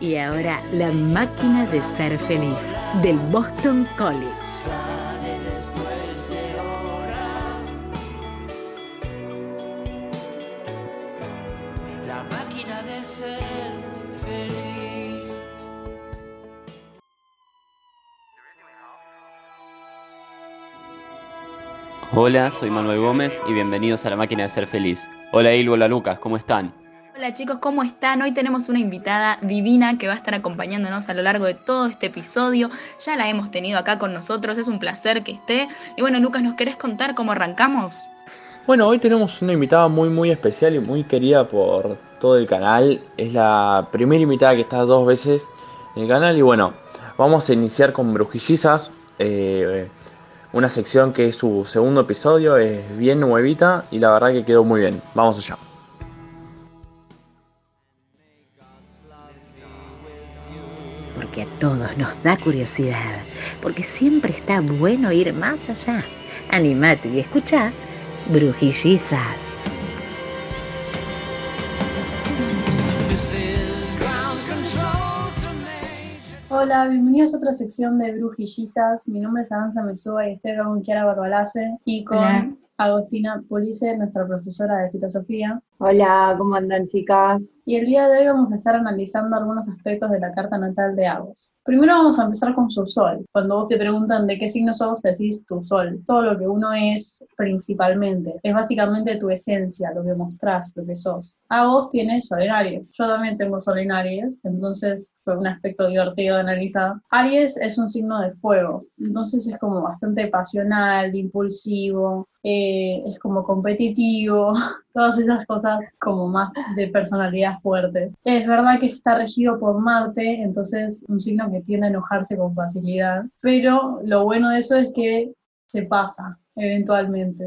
Y ahora La máquina de ser feliz del Boston College. La máquina de ser feliz. Hola, soy Manuel Gómez y bienvenidos a la máquina de ser feliz. Hola Il, hola Lucas, ¿cómo están? Hola chicos, ¿cómo están? Hoy tenemos una invitada divina que va a estar acompañándonos a lo largo de todo este episodio. Ya la hemos tenido acá con nosotros, es un placer que esté. Y bueno, Lucas, ¿nos querés contar cómo arrancamos? Bueno, hoy tenemos una invitada muy muy especial y muy querida por todo el canal. Es la primera invitada que está dos veces en el canal y bueno, vamos a iniciar con Brujillizas. eh, una sección que es su segundo episodio, es bien nuevita y la verdad que quedó muy bien. Vamos allá. Porque a todos nos da curiosidad. Porque siempre está bueno ir más allá. Animate y escucha Brujillizas. Hola, bienvenidos a otra sección de Brujillizas. Mi nombre es Adanza Mesúa y estoy acá con Kiara Barbalace y con Hola. Agostina Pulice, nuestra profesora de filosofía. Hola, ¿cómo andan chicas? Y el día de hoy vamos a estar analizando algunos aspectos de la carta natal de Agos. Primero vamos a empezar con su sol. Cuando vos te preguntan de qué signo sos, decís tu sol. Todo lo que uno es principalmente. Es básicamente tu esencia, lo que mostrás, lo que sos. Agos tiene sol en Aries. Yo también tengo sol en Aries, entonces fue un aspecto divertido de analizar. Aries es un signo de fuego, entonces es como bastante pasional, impulsivo, eh, es como competitivo, todas esas cosas como más de personalidad fuerte. Es verdad que está regido por Marte, entonces un signo que tiende a enojarse con facilidad, pero lo bueno de eso es que se pasa eventualmente,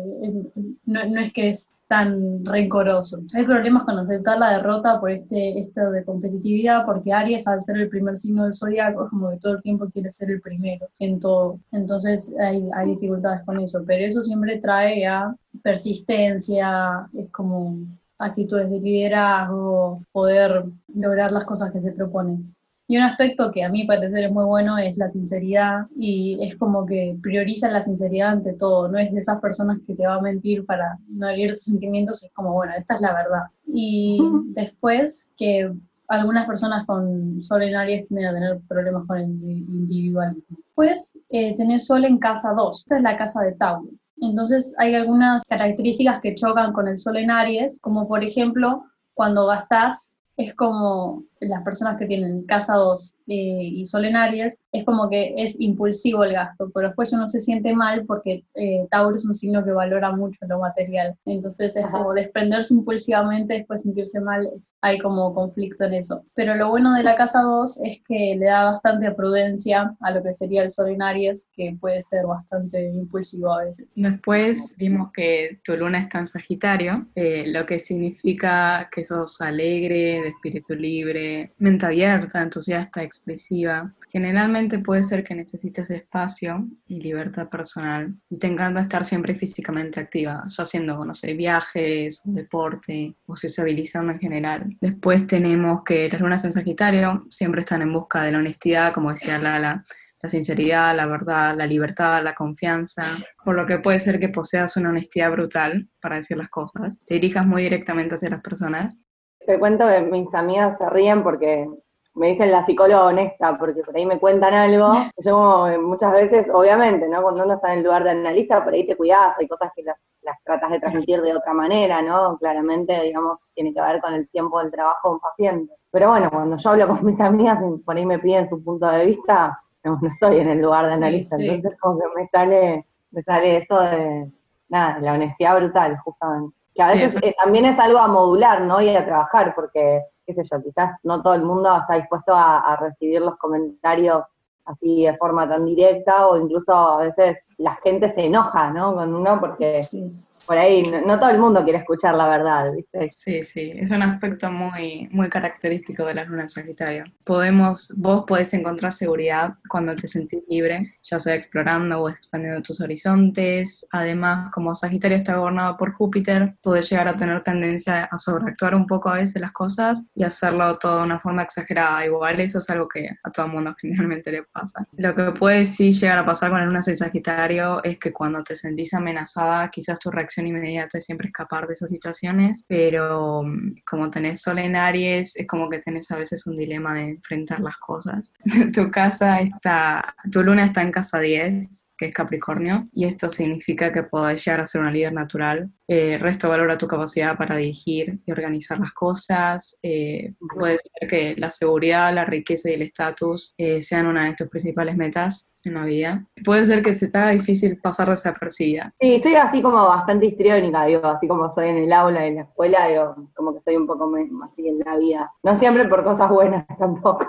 no, no es que es tan rencoroso. Hay problemas con aceptar la derrota por este estado de competitividad, porque Aries al ser el primer signo del zodiaco es como que todo el tiempo quiere ser el primero en todo, entonces hay, hay dificultades con eso, pero eso siempre trae a persistencia, es como actitudes de liderazgo, poder lograr las cosas que se proponen. Y un aspecto que a mí parecer es muy bueno es la sinceridad y es como que prioriza la sinceridad ante todo, no es de esas personas que te va a mentir para no herir tus sentimientos, es como, bueno, esta es la verdad. Y después que algunas personas con sol en Aries tienden a tener problemas con el individualismo. Pues eh, tenés sol en casa 2, esta es la casa de Tauro. Entonces hay algunas características que chocan con el sol en Aries, como por ejemplo, cuando gastás, es como las personas que tienen casa 2 eh, y sol en Aries, es como que es impulsivo el gasto, pero después uno se siente mal porque eh, Tauro es un signo que valora mucho lo material. Entonces es Ajá. como desprenderse impulsivamente, después sentirse mal, hay como conflicto en eso. Pero lo bueno de la casa 2 es que le da bastante prudencia a lo que sería el sol en Aries, que puede ser bastante impulsivo a veces. Después vimos que tu luna está en Sagitario, eh, lo que significa que sos alegre, de espíritu libre, mente abierta, entusiasta, expresiva. Generalmente puede ser que necesites espacio y libertad personal y te encanta estar siempre físicamente activa, haciendo, no sé, viajes, deporte o sociabilizando en general. Después tenemos que las lunas en Sagitario siempre están en busca de la honestidad, como decía Lala, la sinceridad, la verdad, la libertad, la confianza, por lo que puede ser que poseas una honestidad brutal para decir las cosas, te dirijas muy directamente hacia las personas. Te cuento que mis amigas se ríen porque me dicen la psicóloga honesta, porque por ahí me cuentan algo. Yo muchas veces, obviamente, ¿no? Cuando uno está en el lugar de analista, por ahí te cuidas, hay cosas que las, las tratas de transmitir de otra manera, ¿no? Claramente, digamos, tiene que ver con el tiempo del trabajo de un paciente. Pero bueno, cuando yo hablo con mis amigas por ahí me piden su punto de vista, no, no estoy en el lugar de analista, Sí, sí. entonces como que me sale, me sale eso de, nada, la honestidad brutal, justamente. Que a veces eh, también es algo a modular, ¿no? Y a trabajar, porque, qué sé yo, quizás no todo el mundo está dispuesto a, a recibir los comentarios así de forma tan directa, o incluso a veces la gente se enoja, ¿no? Con uno porque Sí. Por ahí no, todo el mundo quiere escuchar la verdad, ¿viste? Sí, sí, es un aspecto muy, muy característico de la luna en Sagitario. Podemos, vos podés encontrar seguridad cuando te sentís libre, ya sea explorando o expandiendo tus horizontes. Además, como Sagitario está gobernado por Júpiter, podés llegar a tener tendencia a sobreactuar un poco a veces las cosas y hacerlo todo de una forma exagerada. Igual eso es algo que a todo el mundo generalmente le pasa. Lo que puede sí llegar a pasar con la luna en Sagitario es que cuando te sentís amenazada, quizás tu reacción inmediata es siempre escapar de esas situaciones, pero mm, como tenés sol en Aries, es como que tenés a veces un dilema de enfrentar las cosas. tu casa está, tu luna está en casa 10, que es Capricornio, y esto significa que podés llegar a ser una líder natural. Eh, resto valora tu capacidad para dirigir y organizar las cosas. Eh, puede ser que la seguridad, la riqueza y el estatus eh, sean una de tus principales metas en la vida. Puede ser que se te haga difícil pasar desapercibida. Sí, soy así como bastante histriónica, digo, así como soy en el aula, en la escuela, digo, como que soy un poco me- así en la vida. No siempre por cosas buenas tampoco.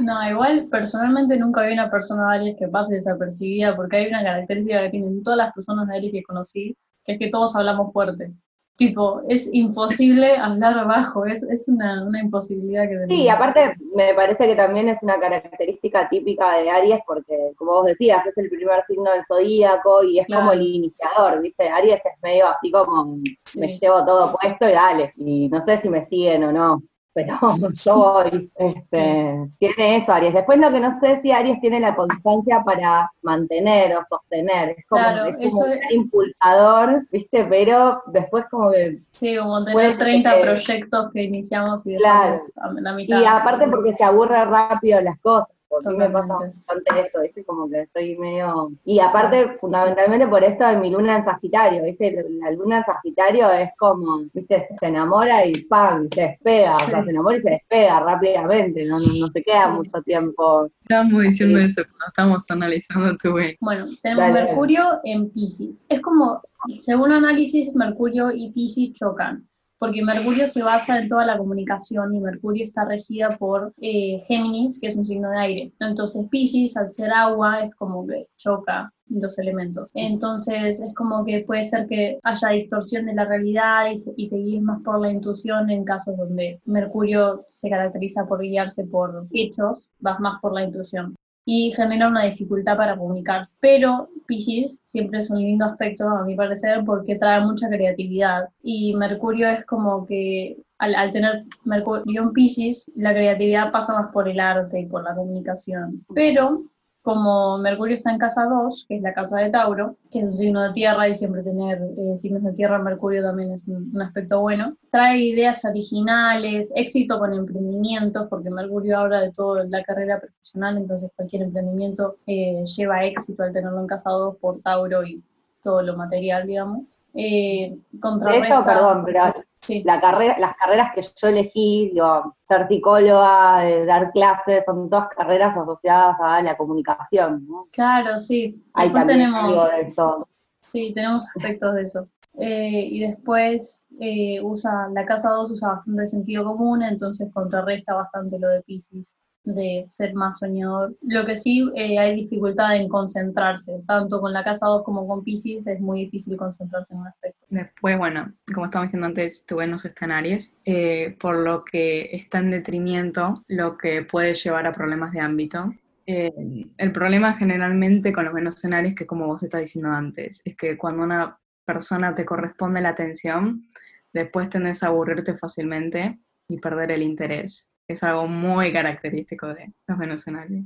No, igual personalmente nunca vi una persona de Aries que pase desapercibida porque hay una característica que tienen todas las personas de Aries que conocí, que es que todos hablamos fuerte. Tipo, es imposible hablar bajo, es, es una, una imposibilidad que tenemos. Sí, aparte me parece que también es una característica típica de Aries porque, como vos decías, es el primer signo del zodíaco y es Claro. como el iniciador, ¿viste? Aries es medio así como me llevo todo puesto y dale. Y no sé si me siguen o no, pero yo voy. Este, tiene eso Aries. Después lo que no sé es si Aries tiene la constancia para mantener o sostener. Es como, Claro, es como eso un es- impulsador, ¿viste? Pero después como que Sí, como tener ser 30 que- proyectos que iniciamos y Claro. a la mitad. Y aparte porque se aburre rápido las cosas. Porque a mí me pasa bastante esto, ¿viste? Como que estoy medio... Y aparte, fundamentalmente por esto de mi luna en Sagitario, ¿viste? La luna en Sagitario es como, ¿viste? Se enamora y ¡pam! Se despega. O sea, se enamora y se despega rápidamente. No, no, no se queda Sí. mucho tiempo. Estábamos diciendo Sí. eso cuando estábamos analizando tu Venus. Bueno, tenemos Dale. Mercurio en Pisces. Es como, según análisis, Mercurio y Pisces chocan, porque Mercurio se basa en toda la comunicación y Mercurio está regida por eh, Géminis, que es un signo de aire. Entonces Pisces, al ser agua, es como que choca los elementos. Entonces es como que puede ser que haya distorsión de la realidad y, y te guíes más por la intuición en casos donde Mercurio se caracteriza por guiarse por hechos, vas más por la intuición y genera una dificultad para comunicarse. Pero Pisces siempre es un lindo aspecto, a mi parecer, porque trae mucha creatividad. Y Mercurio es como que al, tener Mercurio en Pisces, la creatividad pasa más por el arte y por la comunicación. Pero como Mercurio está en casa 2, que es la casa de Tauro, que es un signo de tierra y siempre tener eh, signos de tierra Mercurio también es un, un aspecto bueno, trae ideas originales, éxito con emprendimientos, porque Mercurio habla de toda la carrera profesional, entonces cualquier emprendimiento eh, lleva éxito al tenerlo en casa 2 por Tauro y todo lo material, digamos. Eh, De contrarresta, hecho, perdón, pero sí. la carrera, las carreras que yo elegí, digo, ser psicóloga, eh, dar clases, son todas carreras asociadas a la comunicación, ¿no? Claro, sí. Ahí Después tenemos... de eso. Sí, tenemos aspectos de eso. Eh, y después eh, usa, la casa 2 usa bastante sentido común, entonces contrarresta bastante lo de Pisces, de ser más soñador. Lo que sí eh, hay dificultad en concentrarse, tanto con la casa 2 como con Pisces, es muy difícil concentrarse en un aspecto. Después, bueno, como estaba diciendo antes, tu Venus está en Aries, eh, por lo que está en detrimento, lo que puede llevar a problemas de ámbito. Eh, el problema generalmente con los Venus en Aries, que como vos estás diciendo antes, es que cuando una persona te corresponde la atención, después tendés a aburrirte fácilmente y perder el interés. Es algo muy característico de los Aries.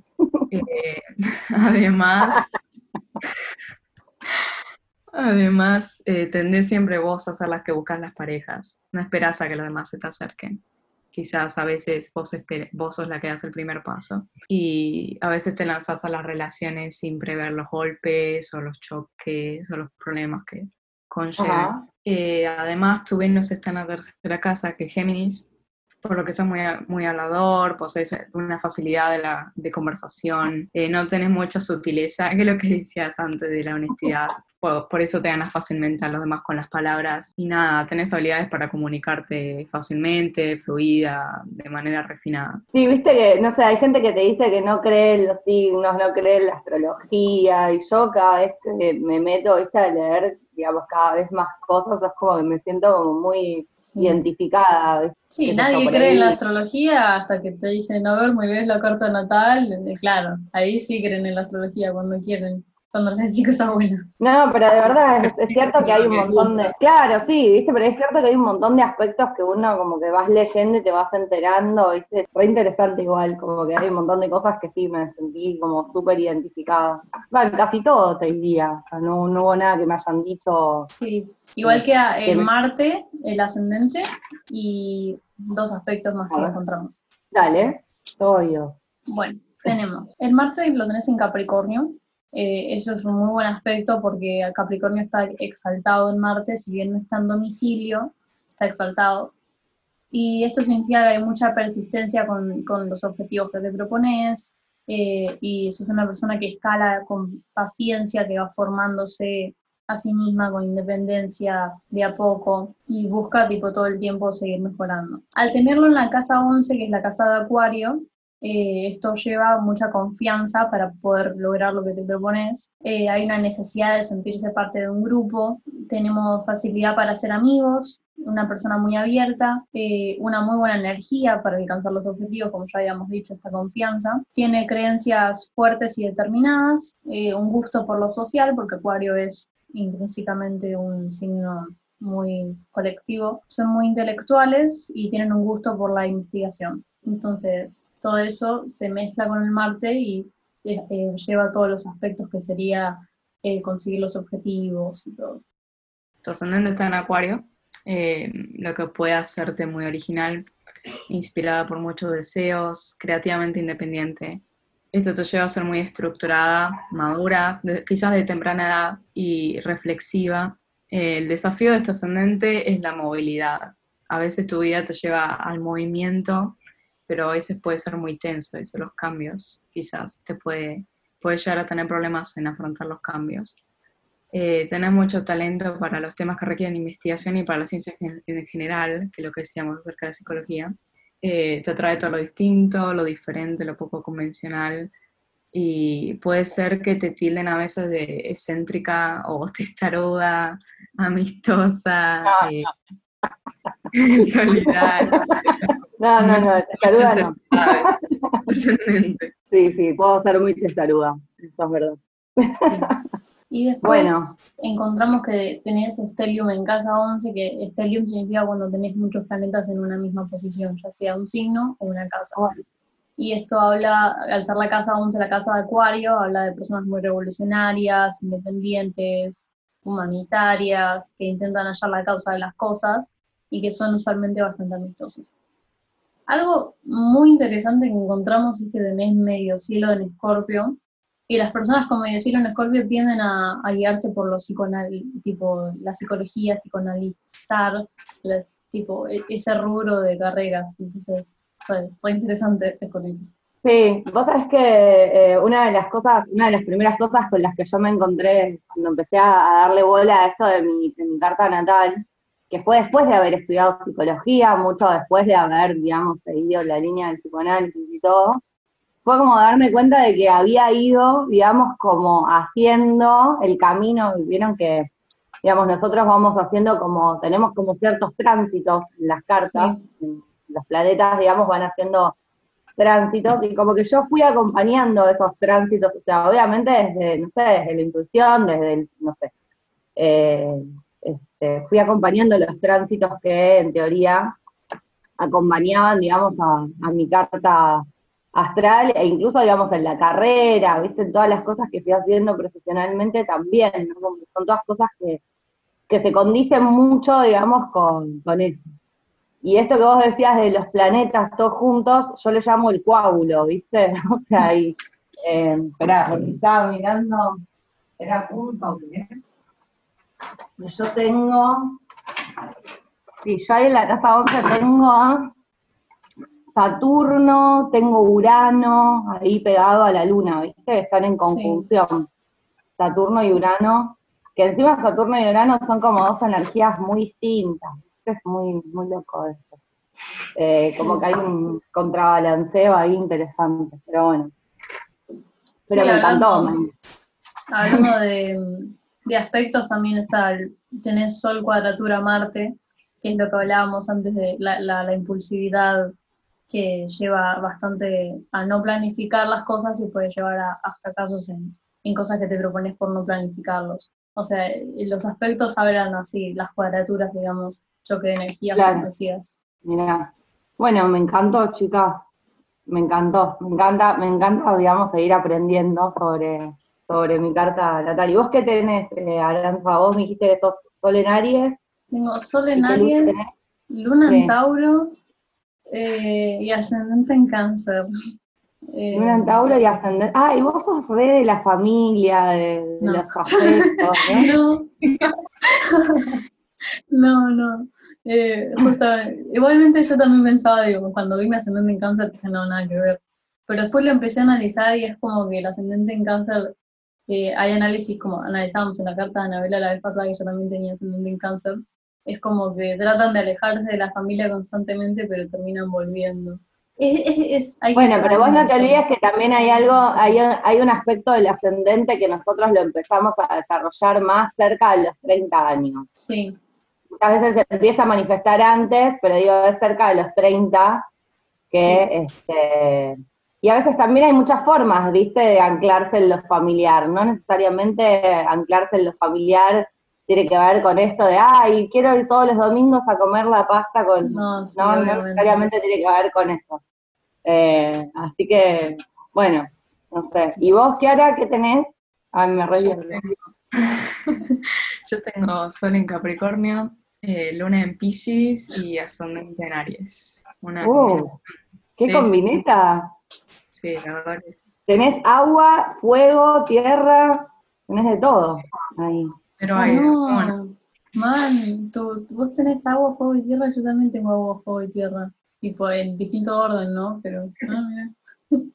Eh, además, Además, eh, tendés siempre vos a ser las que buscas las parejas. No esperás a que los demás se te acerquen. Quizás a veces vos, vos sos la que das el primer paso. Y a veces te lanzás a las relaciones sin prever los golpes o los choques o los problemas que conlleven. Ajá. Eh, además, tu Venus está en la tercera casa, que es Géminis, por lo que sos muy, muy hablador, posees una facilidad de, la, de conversación, eh, no tenés mucha sutileza, que es lo que decías antes de la honestidad. por, por eso te ganas fácilmente a los demás con las palabras. Y nada, tenés habilidades para comunicarte fácilmente, fluida, de manera refinada. Sí, viste que, no sé, hay gente que te dice que no cree en los signos, no cree en la astrología, y yo cada vez que me meto, viste, a leer, digamos, cada vez más cosas, es como que me siento como muy identificada. Sí, nadie cree en la astrología hasta que te dicen, a ver, muy bien la carta natal. eh, Claro, ahí sí creen en la astrología cuando quieren, cuando que es buena. No, pero de verdad es, es cierto que hay un montón de... Claro, sí, viste, pero es cierto que hay un montón de aspectos que uno como que vas leyendo y te vas enterando, viste, es re interesante igual, como que hay un montón de cosas que sí me sentí como súper identificada. Bueno, casi todo te diría, o sea, no, no hubo nada que me hayan dicho... Sí, igual que a- Que el me- Marte, el ascendente y dos aspectos más que encontramos. Dale, todo oído. Bueno, tenemos. El Marte lo tenés en Capricornio. Eh, eso es un muy buen aspecto porque Capricornio está exaltado en Marte, si bien no está en domicilio, está exaltado. Y esto significa que hay mucha persistencia con, con los objetivos que te propones. eh, y sos una persona que escala con paciencia, que va formándose a sí misma con independencia de a poco y busca tipo todo el tiempo seguir mejorando. Al tenerlo en la casa 11, que es la casa de Acuario, eh, esto lleva mucha confianza para poder lograr lo que te propones. Eh, hay una necesidad de sentirse parte de un grupo, tenemos facilidad para ser amigos, una persona muy abierta, eh, una muy buena energía para alcanzar los objetivos, como ya habíamos dicho, esta confianza. Tiene creencias fuertes y determinadas, eh, un gusto por lo social, porque Acuario es intrínsecamente un signo muy colectivo, son muy intelectuales y tienen un gusto por la investigación. Entonces, todo eso se mezcla con el Marte y eh, eh, lleva todos los aspectos que sería eh, conseguir los objetivos y todo. Tu ascendente está en Acuario, lo que puede hacerte muy original, inspirada por muchos deseos, creativamente independiente. Esto te lleva a ser muy estructurada, madura, quizás de temprana edad y reflexiva. El desafío de este ascendente es la movilidad. A veces tu vida te lleva al movimiento, pero a veces puede ser muy tenso eso, los cambios. Quizás te puede, puede llegar a tener problemas en afrontar los cambios. Eh, tenés mucho talento para los temas que requieren investigación y para la ciencia en, en general, que es lo que decíamos acerca de la psicología. Eh, te atrae todo lo distinto, lo diferente, lo poco convencional. Y puede ser que te tilden a veces de excéntrica o testaruda, amistosa, eh, solidaria. No, no, no, testaruda no. Sí, sí, puedo ser muy testaruda, eso es verdad. Y después Bueno. encontramos que tenés Stellium en casa 11, que Stellium significa cuando tenés muchos planetas en una misma posición, ya sea un signo o una casa. Y esto habla, al ser la casa 11, la casa de Acuario, habla de personas muy revolucionarias, independientes, humanitarias, que intentan hallar la causa de las cosas y que son usualmente bastante amistosos. Algo muy interesante que encontramos es que tenés medio cielo en Escorpio, y las personas con medio cielo en Escorpio tienden a, guiarse por lo psiconal, tipo la psicología, psicoanalizar, las, tipo e- ese rubro de carreras. Entonces, fue, fue interesante con eso. Sí, vos sabés que eh, una de las cosas, una de las primeras cosas con las que yo me encontré cuando empecé a darle bola a esto de mi, de mi carta natal, que fue después de haber estudiado psicología, mucho después de haber, digamos, seguido la línea del psicoanálisis y todo, fue como darme cuenta de que había ido, digamos, como haciendo el camino, vieron que, digamos, nosotros vamos haciendo como, tenemos como ciertos tránsitos en las cartas, los planetas, digamos, van haciendo tránsitos y como que yo fui acompañando esos tránsitos, o sea, obviamente desde, no sé, desde la intuición, desde el, no sé, eh, este, fui acompañando los tránsitos que en teoría acompañaban, digamos, a, a mi carta astral e incluso, digamos, en la carrera, viste, en todas las cosas que fui haciendo profesionalmente también, ¿no? Como que son todas cosas que, que se condicen mucho, digamos, con, con eso. Y esto que vos decías de los planetas todos juntos, yo le llamo el coágulo, ¿viste? O sea, y, eh, esperá, porque estaba mirando, era punto, ¿qué? Yo tengo, sí, yo ahí en la casa 11 tengo a Saturno, tengo Urano, ahí pegado a la Luna, ¿viste? Están en conjunción. Saturno y Urano que encima Saturno y Urano son como dos energías muy distintas. Es muy, muy loco esto. Eh, Como que hay un contrabalanceo ahí interesante, pero bueno. Pero Sí, me encantó. hablando- Hablando de, de aspectos, también está el, tenés Sol cuadratura Marte, que es lo que hablábamos antes de la, la- la impulsividad que lleva bastante a no planificar las cosas y puede llevar a, a fracasos en, en cosas que te propones por no planificarlos. O sea, los aspectos hablan así, las cuadraturas, digamos, choque de energías, Claro. como decías. Mirá. Bueno, me encantó, chicas. Me encantó. Me encanta, me encanta, digamos, seguir aprendiendo sobre, sobre mi carta natal. ¿Y vos qué tenés, eh, Aranza? Vos me dijiste que sos Sol en Aries. Tengo Sol ¿Y en luna Aries, tenés? Luna Sí. en Tauro eh, y ascendente en Cáncer. Eh, Luna en Tauro y ascendente. Ah, y vos sos re de la familia, de, de No. los afectos, ¿no? No, no, no. Eh, igualmente yo también pensaba, digo, cuando vi mi ascendente en cáncer, dije, no, nada que ver. Pero después lo empecé a analizar y es como que el ascendente en cáncer, eh, hay análisis como analizábamos en la carta de Anabela la vez pasada, que yo también tenía ascendente en cáncer, es como que tratan de alejarse de la familia constantemente, pero terminan volviendo. Es, es- es- hay que Bueno, pero vos no te olvides que también hay algo, hay, hay un aspecto del ascendente que nosotros lo empezamos a desarrollar más cerca de los 30 años. Sí, Muchas veces se empieza a manifestar antes, pero digo, es cerca de los 30 que, este, y a veces también hay muchas formas, viste, de anclarse en lo familiar, no necesariamente anclarse en lo familiar tiene que ver con esto de, ay, quiero ir todos los domingos a comer la pasta con... no, sí, No, necesariamente tiene que ver con eso. Eh, así que, bueno, no sé. ¿Y vos, Kiara, qué tenés? Ay, me re Yo tengo, yo tengo Sol en Capricornio, eh, Luna en Pisces y Ascendente en Aries. Una Uh. ¿Qué Sí, combineta? Sí, la verdad que sí. Tenés agua, fuego, tierra, tenés de todo ahí. Pero Ah, hay, no, bueno, man, tú, vos tenés agua, fuego y tierra, yo también tengo agua, fuego y tierra. Tipo, en distinto orden, ¿no? Pero, ah, mira.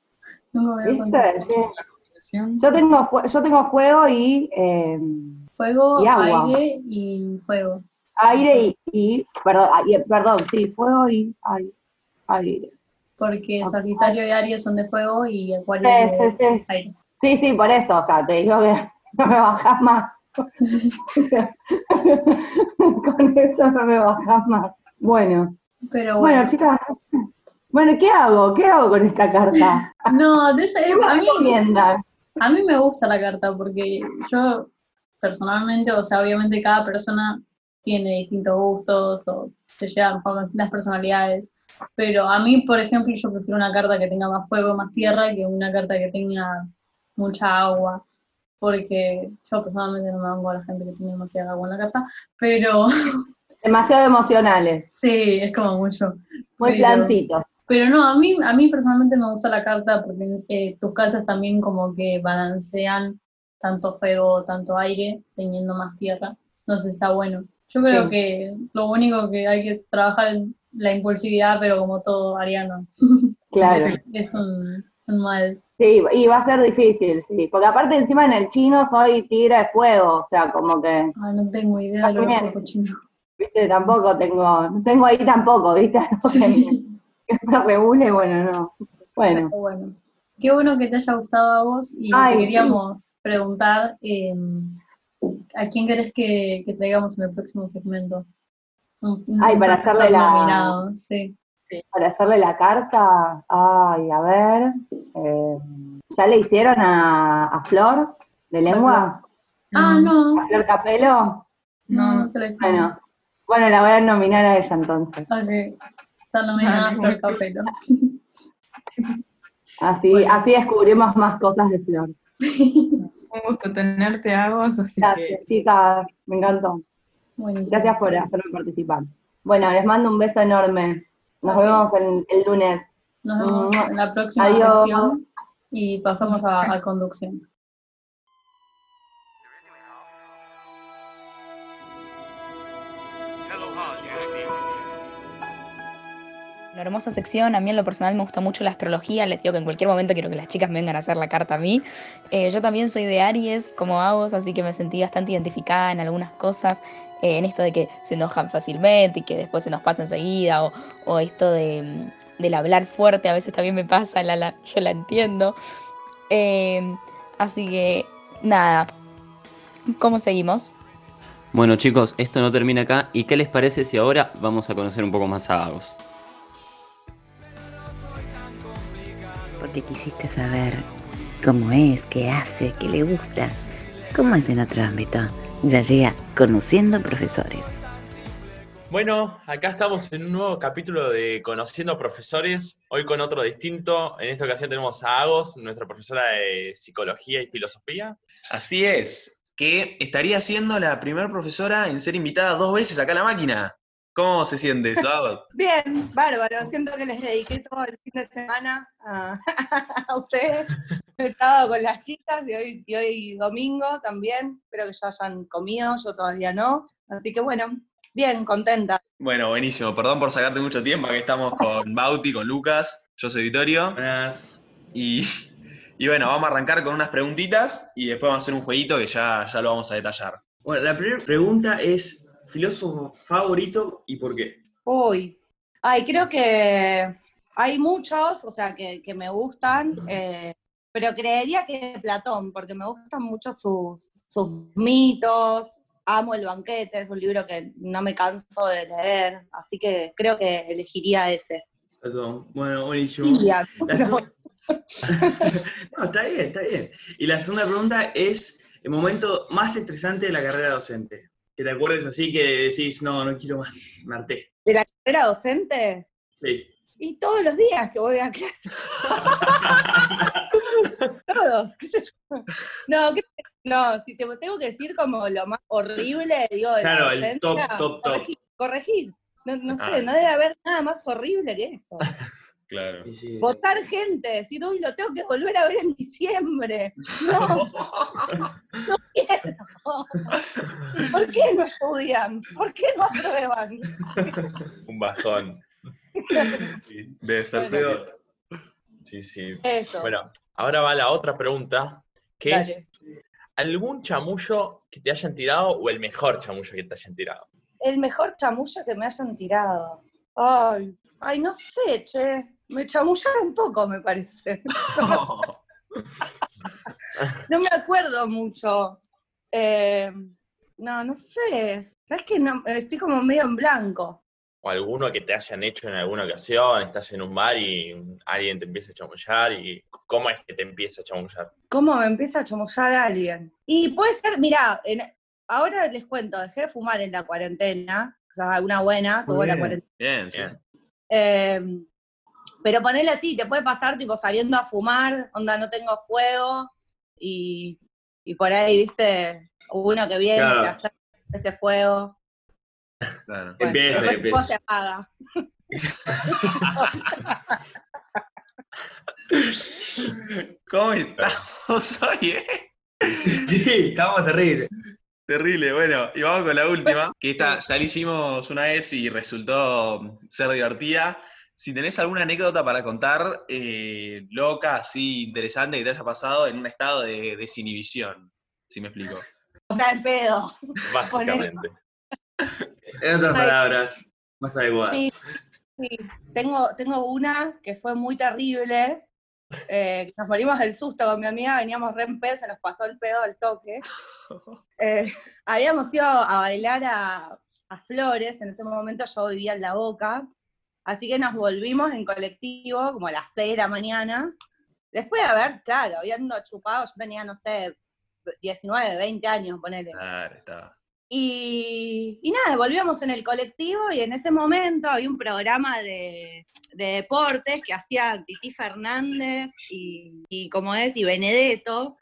Nunca me. Yo tengo, yo tengo fuego y eh, Fuego, Y agua. aire y fuego. aire y, y- perdón, ah, y- perdón, sí, fuego y aire. aire. Porque. Sagitario y Aries son de fuego y Acuario Sí, de sí, sí. aire. Sí, sí, por eso, o sea, te digo que no me bajás más. Con eso no me bajás más. Bueno, Pero bueno, bueno, chicas, bueno, ¿qué hago? ¿Qué hago con esta carta? no, de eso- ¿Qué eh, me a mí? A mí me gusta la carta porque yo personalmente, o sea, obviamente cada persona tiene distintos gustos o se llevan con distintas personalidades, pero a mí, por ejemplo, yo prefiero una carta que tenga más fuego, más tierra, que una carta que tenga mucha agua, porque yo personalmente no me banco a la gente que tiene demasiada agua en la carta, pero Demasiado emocionales, sí, es como mucho. muy plancitos. pero no, a mí, a mí personalmente me gusta la carta porque eh, tus casas también como que balancean tanto fuego, tanto aire, teniendo más tierra. Entonces está bueno. Yo creo Sí. que lo único que hay que trabajar la impulsividad, pero como todo ariano, Claro. es un, un mal. Sí, y va a ser difícil, sí. Porque aparte encima en el chino soy tigre de fuego, o sea, como que, Ay, no tengo idea de lo que chino. viste, tampoco tengo, no tengo ahí tampoco, viste, Sí. me- que me regule, bueno, no. Bueno, Pero bueno. Qué bueno que te haya gustado a vos y Ay, te sí. queríamos preguntar eh, ¿a quién querés que, que traigamos en el próximo segmento? Ay, para hacerle la- nominado, sí. para hacerle la carta, ay, a ver, eh, ¿ya le hicieron a, a Flor de lengua? Ah, no, ¿A Flor Capelo? no, No, no se lo hicieron. Bueno, bueno, la voy a nominar a ella entonces. Ok, está nominada. Flor Capelo. Así, así descubrimos más cosas de Flor. un gusto tenerte, Agos, así Gracias, que chicas, me encantó. Buenísimo. Gracias por hacerme participar. Bueno, les mando un beso enorme. Nos vemos el, el lunes. Nos vemos Mua. en la próxima Adiós. sección y pasamos a, a conducción. Una hermosa sección, a mí en lo personal me gusta mucho la astrología, les digo que en cualquier momento quiero que las chicas me vengan a hacer la carta a mí. Eh, yo también soy de Aries, como a vos, así que me sentí bastante identificada en algunas cosas, eh, en esto de que se enojan fácilmente y que después se nos pasa enseguida, o, o esto de, mm, hablar fuerte, a veces también me pasa, la, la- yo la entiendo. Eh, así que, nada, ¿cómo seguimos? Bueno chicos, esto no termina acá. ¿Y qué les parece si ahora vamos a conocer un poco más a Agos? Porque quisiste saber cómo es, qué hace, qué le gusta, cómo es en otro ámbito. Ya llega conociendo profesores. Bueno, acá estamos en un nuevo capítulo de Conociendo Profesores, hoy con otro distinto. En esta ocasión tenemos a Agos, nuestra profesora de Psicología y Filosofía. Así es, que estaría siendo la primera profesora en ser invitada dos veces acá a la máquina. ¿Cómo se siente eso? Agos? Bien, bárbaro. Siento que les dediqué todo el fin de semana a, a ustedes. El sábado con las chicas y hoy, y hoy domingo también. Espero que ya hayan comido, yo todavía no. Así que bueno, bien, contenta. Bueno, buenísimo. Perdón por sacarte mucho tiempo. Aquí estamos con Bauti, con Lucas. Yo soy Vittorio. Buenas. Y, y bueno, vamos a arrancar con unas preguntitas y después vamos a hacer un jueguito que ya, ya lo vamos a detallar. Bueno, la primera pregunta es, ¿filósofo favorito y por qué? Uy, ay, creo que hay muchos, o sea, que, que me gustan, eh, pero creería que Platón, porque me gustan mucho sus, sus mitos. Amo el banquete, es un libro que no me canso de leer, así que creo que elegiría ese. Perdón. Bueno, buenísimo. La pero se- no, está bien, está bien. Y la segunda pregunta es el momento más estresante de la carrera docente. Que te acuerdes así que decís, no, no quiero más, me harté. ¿De la carrera docente? Sí. Y todos los días que voy a clase. todos, qué sé yo. No, qué sé no, si te tengo que decir como lo más horrible, digo, de Claro, la el top, top, top. corregir. corregir. No, no sé, Ah. no debe haber nada más horrible que eso. Claro. Sí, sí. Votar gente, decir, uy, lo tengo que volver a ver en diciembre. No, no quiero. ¿Por qué no estudian? ¿Por qué no aprueban? Un bajón. Sí, debe ser Bueno. Sí, sí. Eso. Bueno, ahora va la otra pregunta, que es. ¿algún chamullo que te hayan tirado o el mejor chamullo que te hayan tirado? El mejor chamullo que me hayan tirado. Ay, ay, no sé, che. Me chamullaron un poco, me parece. No me acuerdo mucho. Eh, no, no sé. ¿Sabes qué? No, estoy como medio en blanco. O alguno que te hayan hecho en alguna ocasión, estás en un bar y alguien te empieza a chamullar y ¿cómo es que te empieza a chamullar? ¿Cómo me empieza a chamullar alguien? Y puede ser, mirá, en- ahora les cuento, dejé de fumar en la cuarentena, o sea, una buena, tuvo la cuarentena. Bien, sí. Bien. Eh, pero ponele así, te puede pasar tipo saliendo a fumar, onda no tengo fuego, y, y por ahí, viste, uno que viene, Claro. te hace ese fuego. Claro. Bueno, Empieza, después empieza. se apaga. ¿Cómo estamos hoy, eh? Sí, estamos terribles. Terrible, bueno, y vamos con la última, que esta ya la hicimos una vez y resultó ser divertida. Si tenés alguna anécdota para contar, eh, loca, así, interesante, que te haya pasado en un estado de desinhibición, si me explico. O sea, el pedo. Básicamente. En otras palabras, más adecuadas. Sí, sí. Tengo, tengo una que fue muy terrible. eh, nos morimos del susto con mi amiga, veníamos re en pedo, se nos pasó el pedo al toque. Eh, habíamos ido a bailar a, a Flores, en ese momento yo vivía en La Boca, así que nos volvimos en colectivo como a las 6 de la mañana. Después de haber, claro, habiendo chupado, yo tenía, no sé, 19, 20 años, ponele. Claro, estaba. Y, y nada, volvíamos en el colectivo y en ese momento había un programa de, de deportes que hacía Titi Fernández y, y como es, y Benedetto.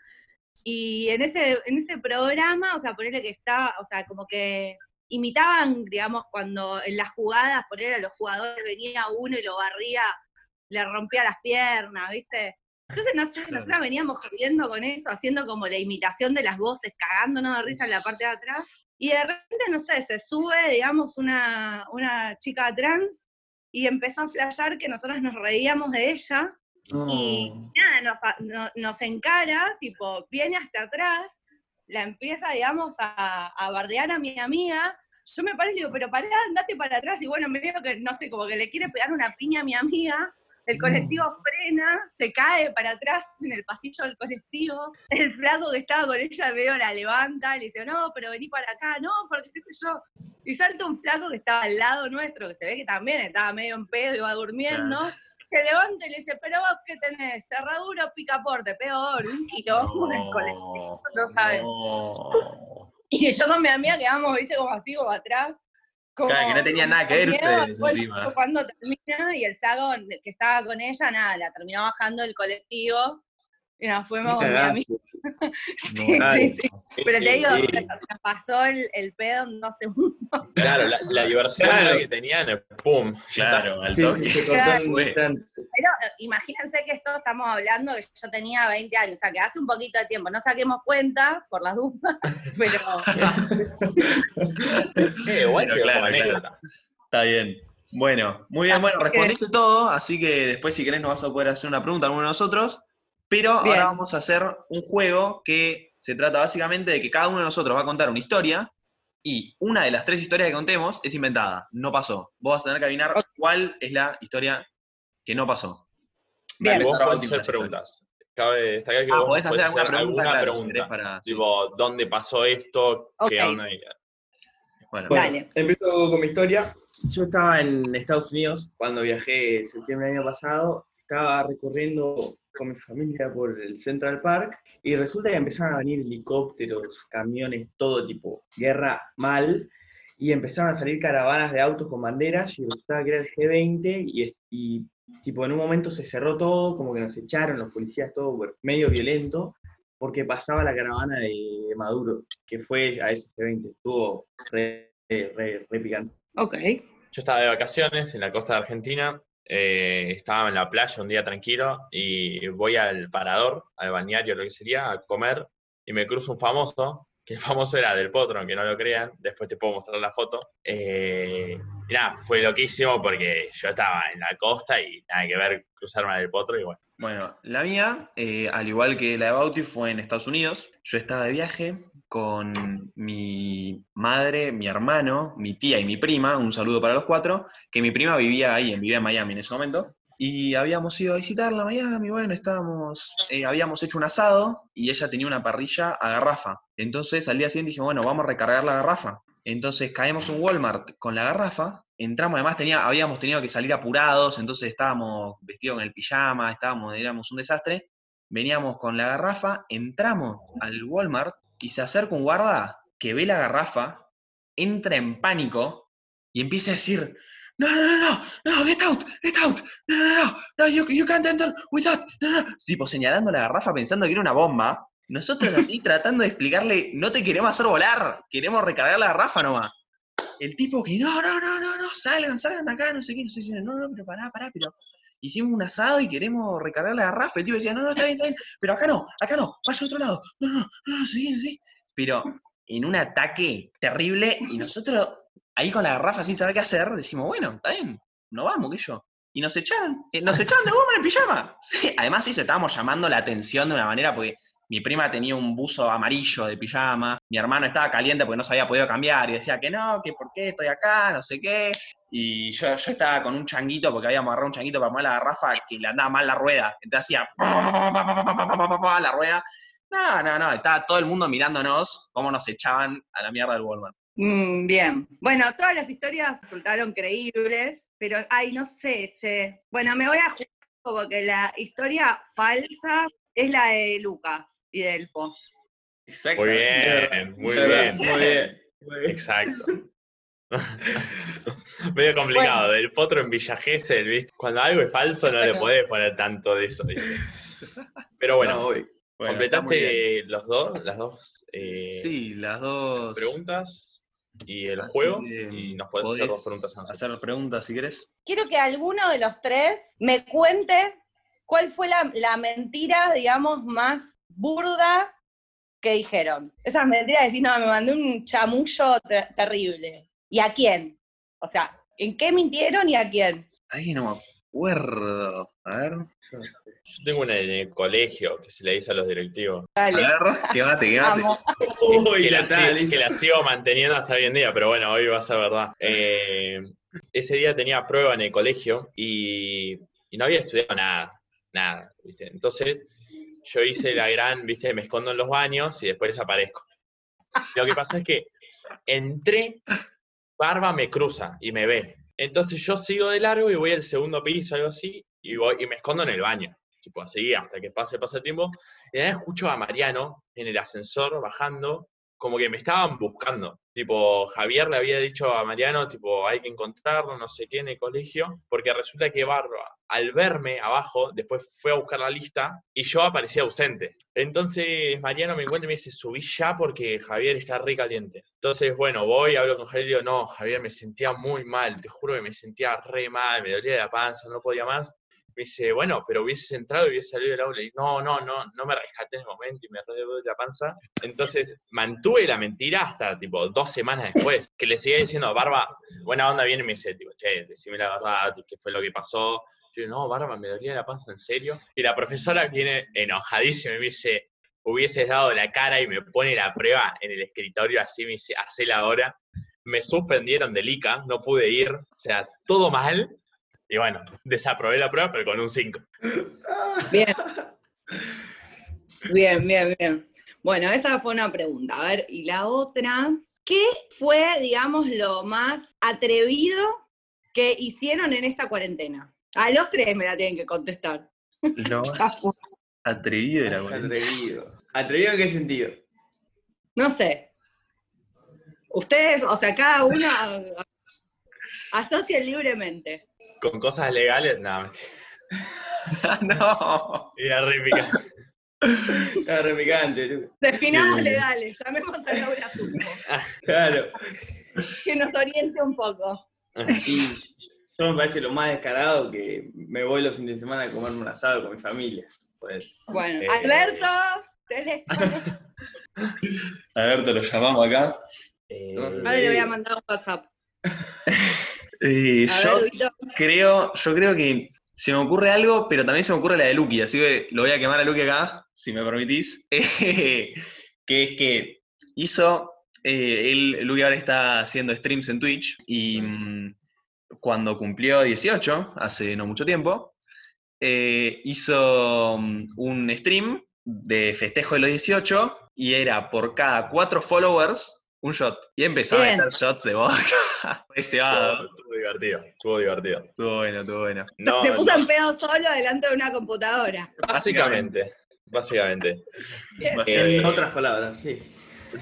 Y en ese, en ese programa, o sea, ponerle que estaba, o sea, como que imitaban, digamos, cuando en las jugadas, ponerle a los jugadores venía uno y lo barría, le rompía las piernas, ¿viste? Entonces nosotros, nosotros veníamos jodiendo con eso, haciendo como la imitación de las voces, cagándonos de risa en la parte de atrás. Y de repente, no sé, se sube, digamos, una, una chica trans y empezó a flashear que nosotros nos reíamos de ella y nada, nos, nos encara, tipo, viene hasta atrás, la empieza, digamos, a, a bardear a mi amiga. Yo me paro y le digo, pero pará, andate para atrás. Y bueno, me veo que, no sé, como que le quiere pegar una piña a mi amiga. El colectivo frena, se cae para atrás en el pasillo del colectivo. El flaco que estaba con ella, veo, la levanta, le dice, no, pero vení para acá, no, porque qué sé yo. Y salta un flaco que estaba al lado nuestro, que se ve que también estaba medio en pedo, iba durmiendo. Se levanta y le dice, pero vos qué tenés, cerradura o picaporte, peor, un quilombo en el colectivo, no sabes. Y yo con mi amiga quedamos, viste, como así, como atrás. Como, Claro, que no tenía nada que ver ustedes encima. Cuando termina y el sago que estaba con ella, nada, la terminó bajando del colectivo y nos fuimos con mi amiga. Sí, No, sí, sí. Pero te digo, Sí. se, se pasó el, el pedo en dos segundos. Claro, la, la diversión Claro. que tenían, ¡pum! Claro, al toque. instante. Pero eh, imagínense que esto estamos hablando que yo tenía 20 años, o sea, que hace un poquito de tiempo, no saquemos cuenta por las dudas, pero Eh, Pero quedó claro, claro. Está bien. Bueno, muy bien, bueno, respondiste todo, así que después si querés nos vas a poder hacer una pregunta a alguno de nosotros, pero Bien. ahora vamos a hacer un juego que se trata básicamente de que cada uno de nosotros va a contar una historia y una de las tres historias que contemos es inventada, no pasó. Vos vas a tener que adivinar cuál es la historia que no pasó. Bien. Vos podés hacer preguntas. Cabe destacar que Ah, vos podés hacer alguna pregunta, claro, si querés para... sí. Tipo, ¿dónde pasó esto? ¿Qué Ok. onda? Bueno, Bueno, Dale. empiezo con mi historia. Yo estaba en Estados Unidos cuando viajé en septiembre del año pasado. Estaba recorriendo con mi familia por el Central Park y resulta que empezaron a venir helicópteros, camiones, todo tipo, guerra mal. Y empezaron a salir caravanas de autos con banderas y resultaba que era el G20 y, y tipo en un momento se cerró todo, como que nos echaron los policías, todo medio violento, porque pasaba la caravana de Maduro, que fue a ese G20. Estuvo re, re, re picante. ok. Yo estaba de vacaciones en la costa de Argentina, eh, estaba en la playa un día tranquilo y voy al parador, al bañario, lo que sería, a comer y me cruzo un famoso, que el famoso era del Potro, aunque no lo crean, después te puedo mostrar la foto. Eh, nada, fue loquísimo porque yo estaba en la costa y nada que ver cruzarme del Potro y bueno. Bueno, la mía, eh, al igual que la de Bauti, fue en Estados Unidos. Yo estaba de viaje con mi madre, mi hermano, mi tía y mi prima, un saludo para los cuatro, que mi prima vivía ahí, vivía en Miami en ese momento. Y habíamos ido a visitarla a Miami, bueno, estábamos, eh, habíamos hecho un asado y ella tenía una parrilla a garrafa. Entonces al día siguiente dijimos, bueno, vamos a recargar la garrafa. Entonces caemos un Walmart con la garrafa, entramos, además tenía, habíamos tenido que salir apurados, entonces estábamos vestidos con el pijama, estábamos, éramos un desastre. Veníamos con la garrafa, entramos al Walmart y se acerca un guarda que ve la garrafa, entra en pánico y empieza a decir, no, no, no, no, no, get out, get out, no, no, no, no, you, you can't enter with that, no, no, tipo señalando la garrafa pensando que era una bomba. Nosotros así tratando de explicarle, no te queremos hacer volar, queremos recargar la garrafa nomás. El tipo que, no, no, no, no, no, salgan, salgan de acá, no sé qué, no sé qué, no, no, pero pará, pará, pero hicimos un asado y queremos recargar la garrafa. El tipo decía, no, no, está bien, está bien, pero acá no, acá no, vaya al otro lado, no, no, no, no, sí, sí. Pero en un ataque terrible y nosotros ahí con la garrafa sin saber qué hacer, decimos, bueno, está bien, no vamos, que yo. Y nos echaron, eh, nos echaron de Woman en pijama. Sí, además eso, estábamos llamando la atención de una manera porque mi prima tenía un buzo amarillo de pijama, mi hermano estaba caliente porque no se había podido cambiar y decía que no, que por qué estoy acá, no sé qué. Y yo, yo estaba con un changuito porque habíamos agarrado un changuito para poner la garrafa que le andaba mal la rueda. Entonces hacía la rueda. No, no, no, estaba todo el mundo mirándonos cómo nos echaban a la mierda del Walmart. Mm, bien. Bueno, todas las historias resultaron creíbles, pero, ay, no sé, che. Bueno, me voy a jugar como que la historia falsa es la de Lucas y de Elfo. Exacto. Muy bien, muy bien. Muy bien. Muy bien. Exacto. Medio complicado, del potro en Villa Gesell, ¿viste? Cuando algo es falso no le podés poner tanto de eso, ¿viste? Pero bueno, No, completaste los dos, las dos eh, Sí, las dos. preguntas y el Así juego y nos podés hacer dos preguntas a nosotros. hacer preguntas si querés. Quiero que alguno de los tres me cuente cuál fue la, la mentira, digamos, más burda que dijeron. Esas mentiras de decir, no, me mandé un chamullo ter- terrible. ¿Y a quién? O sea, ¿en qué mintieron y a quién? Ahí no me acuerdo. A ver. Yo tengo una en el colegio que se le dice a los directivos. A ver, quémate. Vamos. Uy, que, la, sigo- que la sigo manteniendo hasta hoy en día, pero bueno, hoy va a ser verdad. Eh, ese día tenía prueba en el colegio y, y no había estudiado nada, nada. Entonces yo hice la gran, ¿viste? Me escondo en los baños y después desaparezco. Lo que pasa es que entré, Barba me cruza y me ve. Entonces yo sigo de largo y voy al segundo piso, algo así, y, voy, y me escondo en el baño. Tipo así, hasta que pase, pase el tiempo. Y de escucho a Mariano en el ascensor bajando, como que me estaban buscando. Tipo, Javier le había dicho a Mariano, tipo, hay que encontrarlo, no sé qué, en el colegio, porque resulta que Barba, al verme abajo, después fue a buscar la lista y yo aparecía ausente. Entonces Mariano me encuentra y me dice, subí ya porque Javier está re caliente. Entonces, bueno, voy, hablo con Javier y digo, no, Javier, me sentía muy mal, te juro que me sentía re mal, me dolía la panza, no podía más. Me dice, bueno, pero hubieses entrado y hubieses salido del aula. Y no, no, no, no me rescaté en el momento y me re de la panza. Entonces mantuve la mentira hasta tipo dos semanas después, que le seguía diciendo, Barba, buena onda viene y me dice, tipo, che, decime la verdad, qué fue lo que pasó. Yo no, Barba, me dolía la panza, ¿en serio? Y la profesora viene enojadísima y me dice, hubieses dado la cara y me pone la prueba en el escritorio así, me dice, hacela ahora. Me suspendieron del ICA, no pude ir, o sea, todo mal. Y bueno, desaprobé la prueba, pero con un 5. Bien. Bien, bien, bien. Bueno, esa fue una pregunta. A ver, y la otra, ¿qué fue, digamos, lo más atrevido que hicieron en esta cuarentena? A los tres me la tienen que contestar. Lo más atrevido Más cuarentena. Atrevido. ¿Atrevido en qué sentido? No sé. Ustedes, o sea, cada uno a- a- asocien libremente. Con cosas legales, no. Y era re picante. Re. Definamos Sí. legales, llamemos a Laura Zucco, Claro. que nos oriente un poco. Y yo me parece lo más descarado que me voy los fines de semana a comerme un asado con mi familia. Pues, Bueno, eh, Alberto, teléfono. A ver, te lo llamamos acá. Ahora le voy a mandar un WhatsApp. Eh, yo ver, creo, yo creo que se me ocurre algo, pero también se me ocurre la de Lucky, así que lo voy a quemar a Lucky acá, si me permitís. Que es que hizo, eh, él, Lucky ahora está haciendo streams en Twitch y mm, cuando cumplió 18, hace no mucho tiempo, eh, hizo mm, un stream de festejo de los 18 y era por cada cuatro followers un shot. Y empezó Bien. a meter shots de vodka. Ese va. Estuvo divertido, estuvo divertido. Estuvo bueno, estuvo bueno. No, Se puso no, en pedo solo delante de una computadora. básicamente, básicamente. en otras palabras, sí.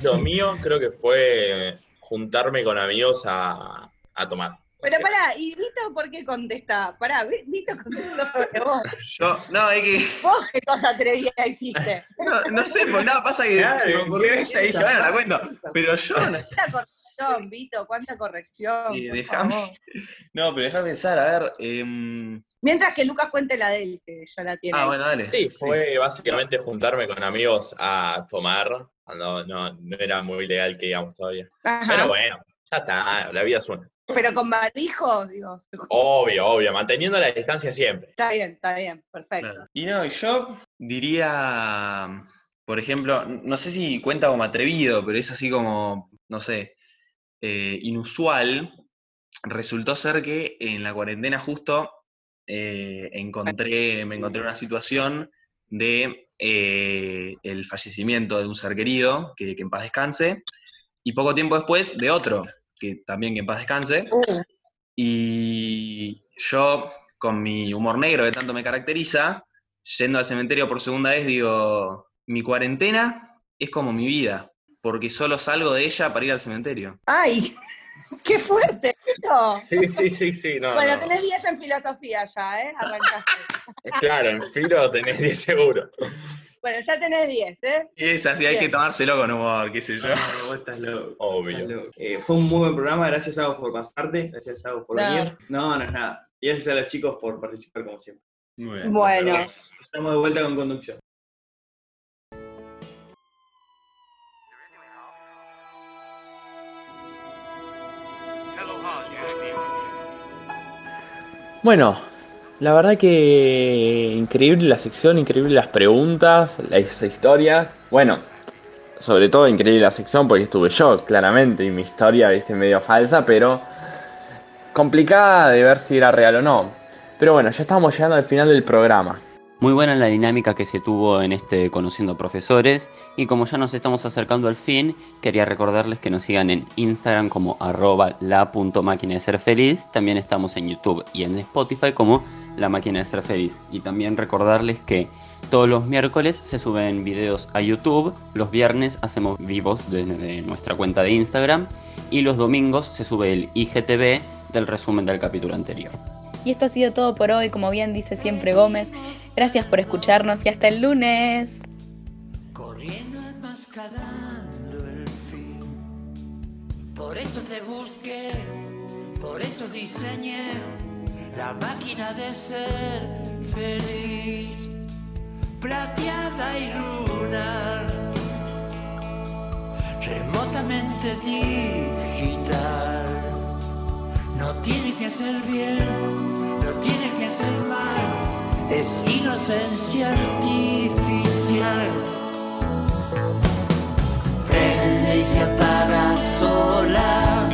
Lo mío creo que fue juntarme con amigos a, a tomar. Pero pará, ¿y Vito por qué contesta? Pará, Vi- Vito contestó sobre vos. Yo, no, es que. ¿Vos qué cosa atrevida hiciste? No, no sé, pues nada, pasa que Claro, se me ocurrió ¿qué esa y dije, bueno, la cuento. Pero yo no sé. ¿Cuánta corrección, Vito? ¿Cuánta corrección? Eh, déjame-? No, pero déjame pensar, a ver. em, Mientras que Lucas cuente la de él, que ya la tiene. Ah, ahí. bueno, dale. Sí, fue básicamente juntarme con amigos a tomar, cuando no, no era muy legal que íbamos todavía. Ajá. Pero bueno, ya está, la vida es una. Pero con barbijo, digo. Obvio, obvio, manteniendo la distancia siempre. Está bien, está bien, perfecto. Claro. Y no, y yo diría, por ejemplo, no sé si cuenta como atrevido, pero es así como, no sé, eh, inusual. Resultó ser que en la cuarentena justo eh, encontré, me encontré una situación de eh, el fallecimiento de un ser querido, que, que en paz descanse, y poco tiempo después de otro, que también que en paz descanse. Uh, Y yo, con mi humor negro que tanto me caracteriza, yendo al cementerio por segunda vez, digo, mi cuarentena es como mi vida, porque solo salgo de ella para ir al cementerio. ¡Ay! ¡Qué fuerte! Sí, sí, sí, sí, no. bueno, no. tenés 10 en filosofía ya, ¿eh? Arrancaste. Claro, en filo tenés 10 seguro. Bueno, ya tenés 10, ¿eh? Y es así, hay que tomárselo con humor, qué sé yo. No, vos estás loco. Obvio. estás loco. Eh, fue un muy buen programa, gracias a vos por pasarte, gracias a vos por venir. No, no es nada. Y gracias a los chicos por participar como siempre. Muy bien. Bueno, Estamos de vuelta con conducción. Bueno, la verdad que increíble la sección, increíble las preguntas, las historias. Bueno, sobre todo increíble la sección porque estuve yo, claramente, y mi historia, viste, medio falsa, pero complicada de ver si era real o no. Pero bueno, ya estamos llegando al final del programa. Muy buena la dinámica que se tuvo en este Conociendo Profesores y como ya nos estamos acercando al fin, quería recordarles que nos sigan en Instagram como arroba de ser feliz, también estamos en YouTube y en Spotify como la máquina de ser feliz y también recordarles que todos los miércoles se suben videos a YouTube, los viernes hacemos vivos desde nuestra cuenta de Instagram y los domingos se sube el IGTV del resumen del capítulo anterior. Y esto ha sido todo por hoy, como bien dice siempre Gómez. Gracias por escucharnos y hasta el lunes. Corriendo enmascarando el fin. Por eso te busqué, por eso diseñé la máquina de ser feliz, plateada y lunar, remotamente digital. No tiene que ser bien, no tiene que ser mal, es inocencia artificial. Prende y se apaga sola